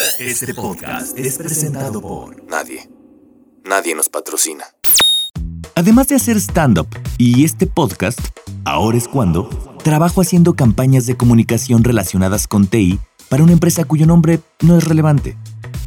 Este podcast es presentado por Nadie. Nadie nos patrocina. Además de hacer stand-up y este podcast, ahora es cuando, trabajo haciendo campañas de comunicación relacionadas con TI para una empresa cuyo nombre no es relevante.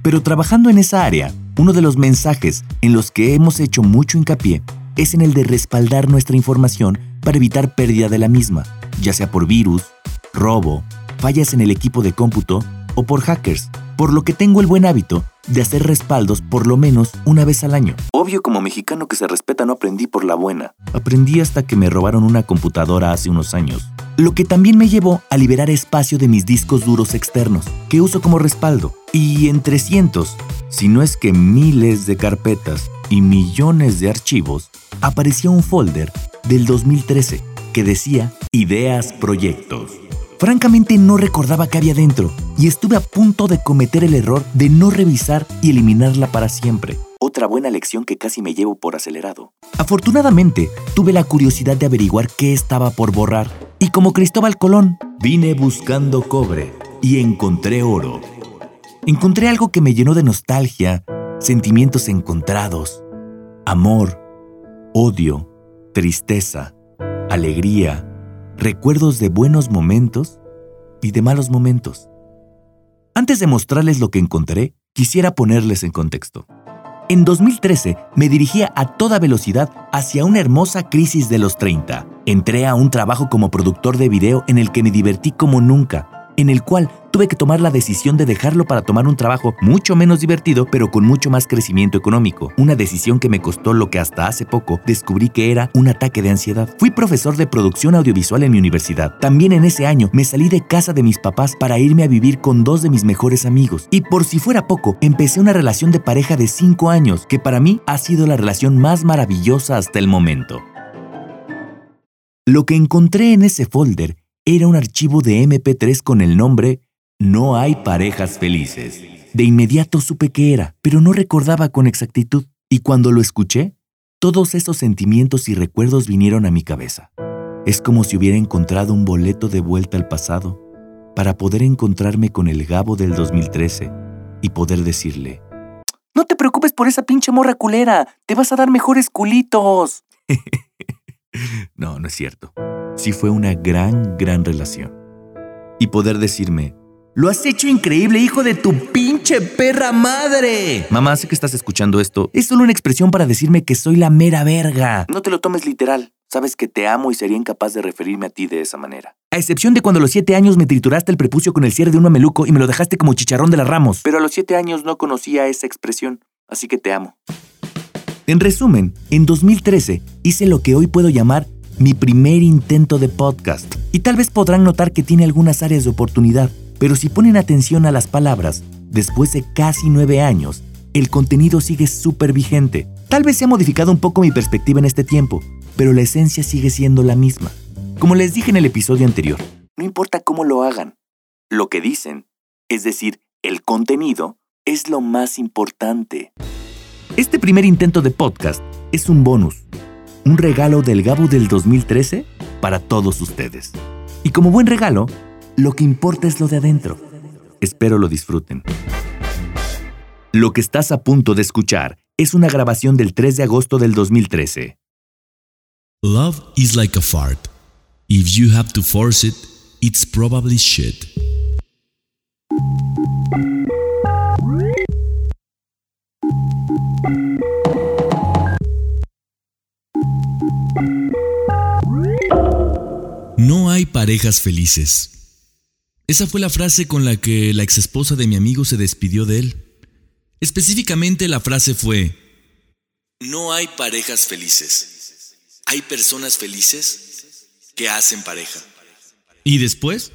Pero trabajando en esa área, uno de los mensajes en los que hemos hecho mucho hincapié es en el de respaldar nuestra información para evitar pérdida de la misma, ya sea por virus, robo, fallas en el equipo de cómputo o por hackers, por lo que tengo el buen hábito de hacer respaldos por lo menos una vez al año. Obvio como mexicano que se respeta no aprendí por la buena. Aprendí hasta que me robaron una computadora hace unos años. Lo que también me llevó a liberar espacio de mis discos duros externos, que uso como respaldo. Y entre cientos, si no es que miles de carpetas y millones de archivos, apareció un folder del 2013 que decía Ideas Proyectos. Francamente no recordaba qué había dentro y estuve a punto de cometer el error de no revisar y eliminarla para siempre. Otra buena lección que casi me llevo por acelerado. Afortunadamente, tuve la curiosidad de averiguar qué estaba por borrar y como Cristóbal Colón, vine buscando cobre y encontré oro. Encontré algo que me llenó de nostalgia, sentimientos encontrados, amor, odio, tristeza, alegría, recuerdos de buenos momentos y de malos momentos. Antes de mostrarles lo que encontré, quisiera ponerles en contexto. En 2013 me dirigía a toda velocidad hacia una hermosa crisis de los 30. Entré a un trabajo como productor de video en el que me divertí como nunca, en el cual tuve que tomar la decisión de dejarlo para tomar un trabajo mucho menos divertido, pero con mucho más crecimiento económico. Una decisión que me costó lo que hasta hace poco descubrí que era un ataque de ansiedad. Fui profesor de producción audiovisual en mi universidad. También en ese año me salí de casa de mis papás para irme a vivir con dos de mis mejores amigos. Y por si fuera poco, empecé una relación de pareja de 5 años, que para mí ha sido la relación más maravillosa hasta el momento. Lo que encontré en ese folder era un archivo de MP3 con el nombre no hay parejas felices. De inmediato supe qué era, pero no recordaba con exactitud. Y cuando lo escuché, todos esos sentimientos y recuerdos vinieron a mi cabeza. Es como si hubiera encontrado un boleto de vuelta al pasado para poder encontrarme con el Gabo del 2013 y poder decirle, No te preocupes por esa pinche morra culera, te vas a dar mejores culitos. no, no es cierto. Sí fue una gran, gran relación. Y poder decirme, lo has hecho increíble, hijo de tu pinche perra madre. Mamá, sé que estás escuchando esto. Es solo una expresión para decirme que soy la mera verga. No te lo tomes literal. Sabes que te amo y sería incapaz de referirme a ti de esa manera. A excepción de cuando a los siete años me trituraste el prepucio con el cierre de un mameluco y me lo dejaste como chicharrón de las ramos. Pero a los siete años no conocía esa expresión, así que te amo. En resumen, en 2013 hice lo que hoy puedo llamar mi primer intento de podcast. Y tal vez podrán notar que tiene algunas áreas de oportunidad. Pero si ponen atención a las palabras, después de casi nueve años, el contenido sigue súper vigente. Tal vez se ha modificado un poco mi perspectiva en este tiempo, pero la esencia sigue siendo la misma. Como les dije en el episodio anterior, no importa cómo lo hagan, lo que dicen, es decir, el contenido, es lo más importante. Este primer intento de podcast es un bonus, un regalo del Gabo del 2013 para todos ustedes. Y como buen regalo, lo que importa es lo de adentro. Espero lo disfruten. Lo que estás a punto de escuchar es una grabación del 3 de agosto del 2013. Love is like a fart. If you have to force it, it's probably shit. No hay parejas felices. Esa fue la frase con la que la exesposa de mi amigo se despidió de él. Específicamente la frase fue, no hay parejas felices. Hay personas felices que hacen pareja. Y después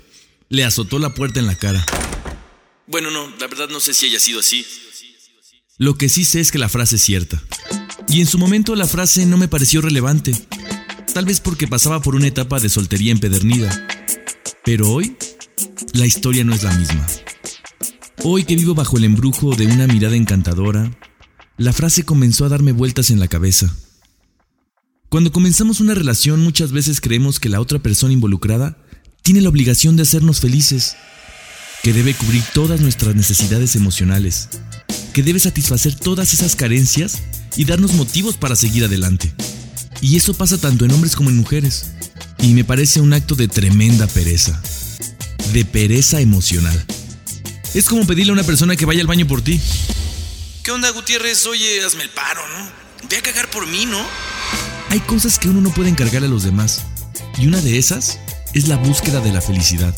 le azotó la puerta en la cara. Bueno, no, la verdad no sé si haya sido así. Lo que sí sé es que la frase es cierta. Y en su momento la frase no me pareció relevante. Tal vez porque pasaba por una etapa de soltería empedernida. Pero hoy la historia no es la misma. Hoy que vivo bajo el embrujo de una mirada encantadora, la frase comenzó a darme vueltas en la cabeza. Cuando comenzamos una relación muchas veces creemos que la otra persona involucrada tiene la obligación de hacernos felices. que debe cubrir todas nuestras necesidades emocionales, que debe satisfacer todas esas carencias y darnos motivos para seguir adelante. Y eso pasa tanto en hombres como en mujeres. Y me parece un acto de tremenda pereza. De pereza emocional. Es como pedirle a una persona que vaya al baño por ti. ¿Qué onda, Gutiérrez? Oye, hazme el paro, ¿no? Ve a cagar por mí, ¿no? Hay cosas que uno no puede encargar a los demás. Y una de esas es la búsqueda de la felicidad.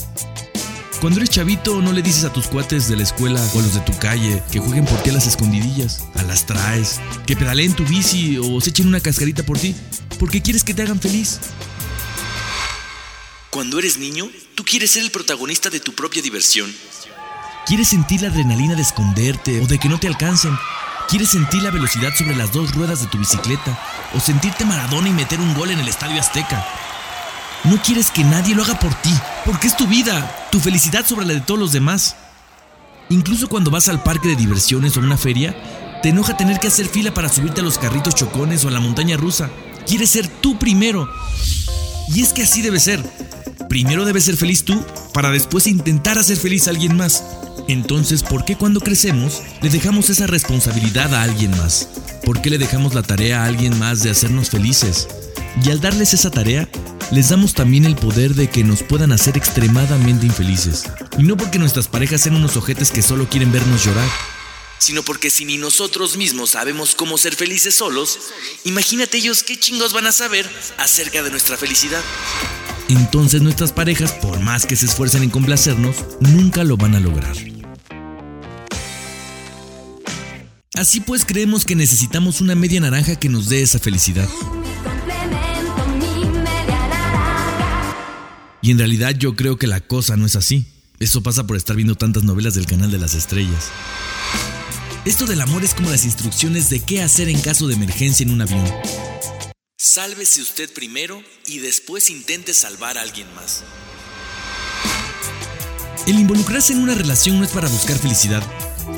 Cuando eres chavito no le dices a tus cuates de la escuela o a los de tu calle que jueguen por ti a las escondidillas, a las traes, que pedaleen tu bici o se echen una cascarita por ti, porque quieres que te hagan feliz. Cuando eres niño, tú quieres ser el protagonista de tu propia diversión. Quieres sentir la adrenalina de esconderte o de que no te alcancen. Quieres sentir la velocidad sobre las dos ruedas de tu bicicleta o sentirte Maradona y meter un gol en el Estadio Azteca. No quieres que nadie lo haga por ti, porque es tu vida, tu felicidad sobre la de todos los demás. Incluso cuando vas al parque de diversiones o a una feria, te enoja tener que hacer fila para subirte a los carritos chocones o a la montaña rusa. Quieres ser tú primero. Y es que así debe ser. Primero debes ser feliz tú para después intentar hacer feliz a alguien más. Entonces, ¿por qué cuando crecemos le dejamos esa responsabilidad a alguien más? ¿Por qué le dejamos la tarea a alguien más de hacernos felices? Y al darles esa tarea, les damos también el poder de que nos puedan hacer extremadamente infelices. Y no porque nuestras parejas sean unos ojetes que solo quieren vernos llorar, sino porque si ni nosotros mismos sabemos cómo ser felices solos, imagínate ellos qué chingos van a saber acerca de nuestra felicidad. Entonces nuestras parejas, por más que se esfuercen en complacernos, nunca lo van a lograr. Así pues creemos que necesitamos una media naranja que nos dé esa felicidad. Y en realidad yo creo que la cosa no es así. Eso pasa por estar viendo tantas novelas del canal de las estrellas. Esto del amor es como las instrucciones de qué hacer en caso de emergencia en un avión. Sálvese usted primero y después intente salvar a alguien más. El involucrarse en una relación no es para buscar felicidad.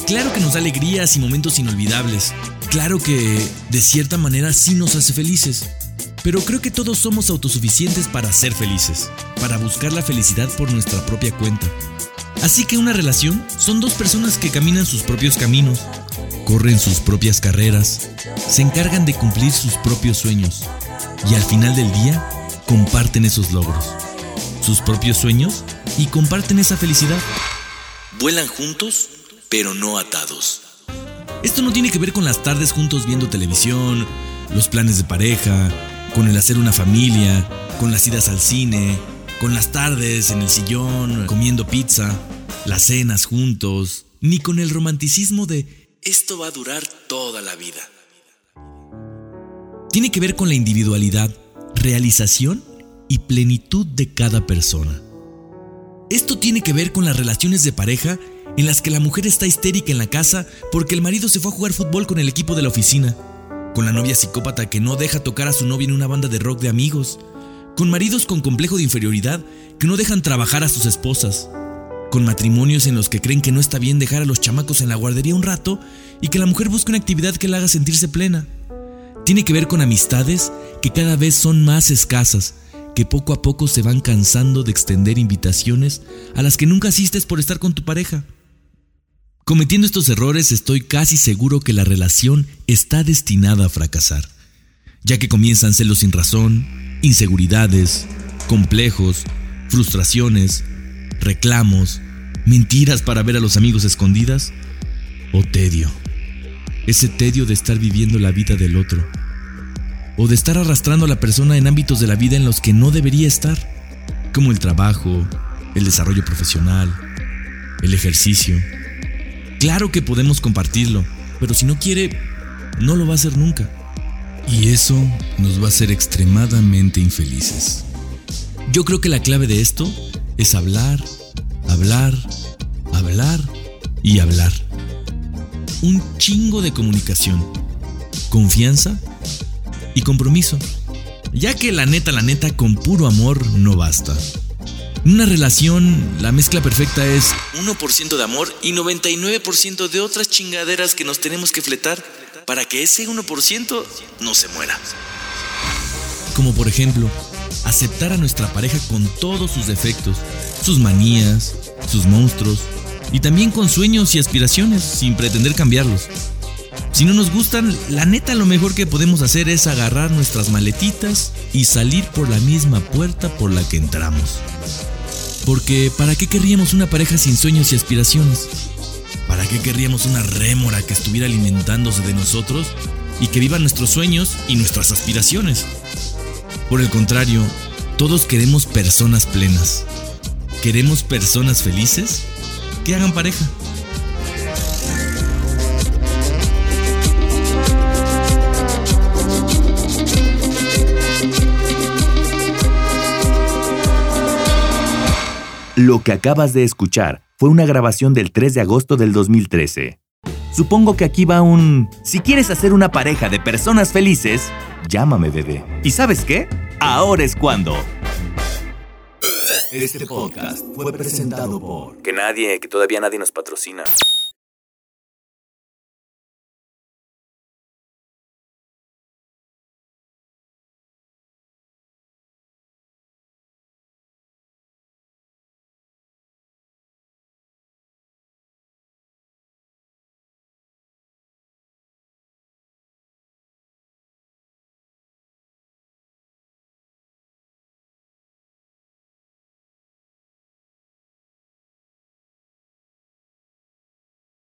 Claro que nos da alegrías y momentos inolvidables. Claro que, de cierta manera, sí nos hace felices. Pero creo que todos somos autosuficientes para ser felices, para buscar la felicidad por nuestra propia cuenta. Así que una relación son dos personas que caminan sus propios caminos, corren sus propias carreras, se encargan de cumplir sus propios sueños y al final del día comparten esos logros, sus propios sueños y comparten esa felicidad. Vuelan juntos, pero no atados. Esto no tiene que ver con las tardes juntos viendo televisión, los planes de pareja, con el hacer una familia, con las idas al cine, con las tardes en el sillón comiendo pizza, las cenas juntos, ni con el romanticismo de esto va a durar toda la vida. Tiene que ver con la individualidad, realización y plenitud de cada persona. Esto tiene que ver con las relaciones de pareja en las que la mujer está histérica en la casa porque el marido se fue a jugar fútbol con el equipo de la oficina con la novia psicópata que no deja tocar a su novia en una banda de rock de amigos, con maridos con complejo de inferioridad que no dejan trabajar a sus esposas, con matrimonios en los que creen que no está bien dejar a los chamacos en la guardería un rato y que la mujer busca una actividad que la haga sentirse plena. Tiene que ver con amistades que cada vez son más escasas, que poco a poco se van cansando de extender invitaciones a las que nunca asistes por estar con tu pareja. Cometiendo estos errores estoy casi seguro que la relación está destinada a fracasar, ya que comienzan celos sin razón, inseguridades, complejos, frustraciones, reclamos, mentiras para ver a los amigos escondidas o tedio. Ese tedio de estar viviendo la vida del otro o de estar arrastrando a la persona en ámbitos de la vida en los que no debería estar, como el trabajo, el desarrollo profesional, el ejercicio Claro que podemos compartirlo, pero si no quiere, no lo va a hacer nunca. Y eso nos va a hacer extremadamente infelices. Yo creo que la clave de esto es hablar, hablar, hablar y hablar. Un chingo de comunicación, confianza y compromiso. Ya que la neta, la neta, con puro amor no basta. En una relación, la mezcla perfecta es 1% de amor y 99% de otras chingaderas que nos tenemos que fletar para que ese 1% no se muera. Como por ejemplo, aceptar a nuestra pareja con todos sus defectos, sus manías, sus monstruos y también con sueños y aspiraciones sin pretender cambiarlos. Si no nos gustan, la neta lo mejor que podemos hacer es agarrar nuestras maletitas y salir por la misma puerta por la que entramos. Porque ¿para qué querríamos una pareja sin sueños y aspiraciones? ¿Para qué querríamos una rémora que estuviera alimentándose de nosotros y que viva nuestros sueños y nuestras aspiraciones? Por el contrario, todos queremos personas plenas. Queremos personas felices que hagan pareja. Lo que acabas de escuchar fue una grabación del 3 de agosto del 2013. Supongo que aquí va un... Si quieres hacer una pareja de personas felices, llámame bebé. ¿Y sabes qué? Ahora es cuando. Este podcast fue presentado por... Que nadie, que todavía nadie nos patrocina.